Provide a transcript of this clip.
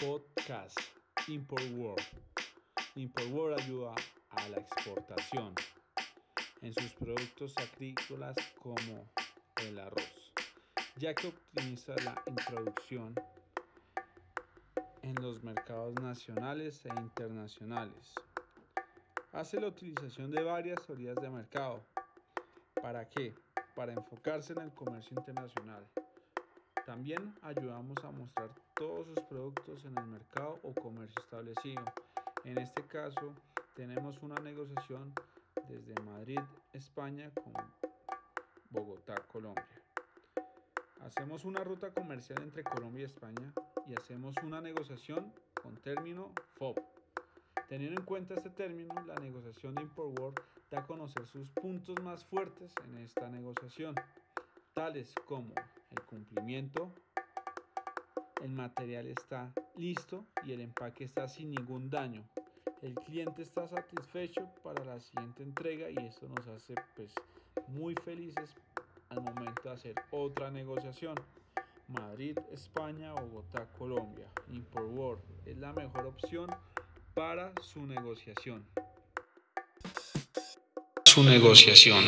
Podcast Import World. Import World ayuda a la exportación en sus productos agrícolas como el arroz, ya que optimiza la introducción en los mercados nacionales e internacionales. Hace la utilización de varias teorías de mercado. ¿Para qué? Para enfocarse en el comercio internacional. También ayudamos a mostrar todos sus productos en el mercado o comercio establecido. En este caso, tenemos una negociación desde Madrid, España, con Bogotá, Colombia. Hacemos una ruta comercial entre Colombia y España y hacemos una negociación con término FOB. Teniendo en cuenta este término, la negociación de Import World da a conocer sus puntos más fuertes en esta negociación, tales como el cumplimiento, el material está listo y el empaque está sin ningún daño. El cliente está satisfecho para la siguiente entrega y esto nos hace pues muy felices al momento de hacer otra negociación. Madrid, España, Bogotá, Colombia. Import World es la mejor opción para su negociación. Su negociación.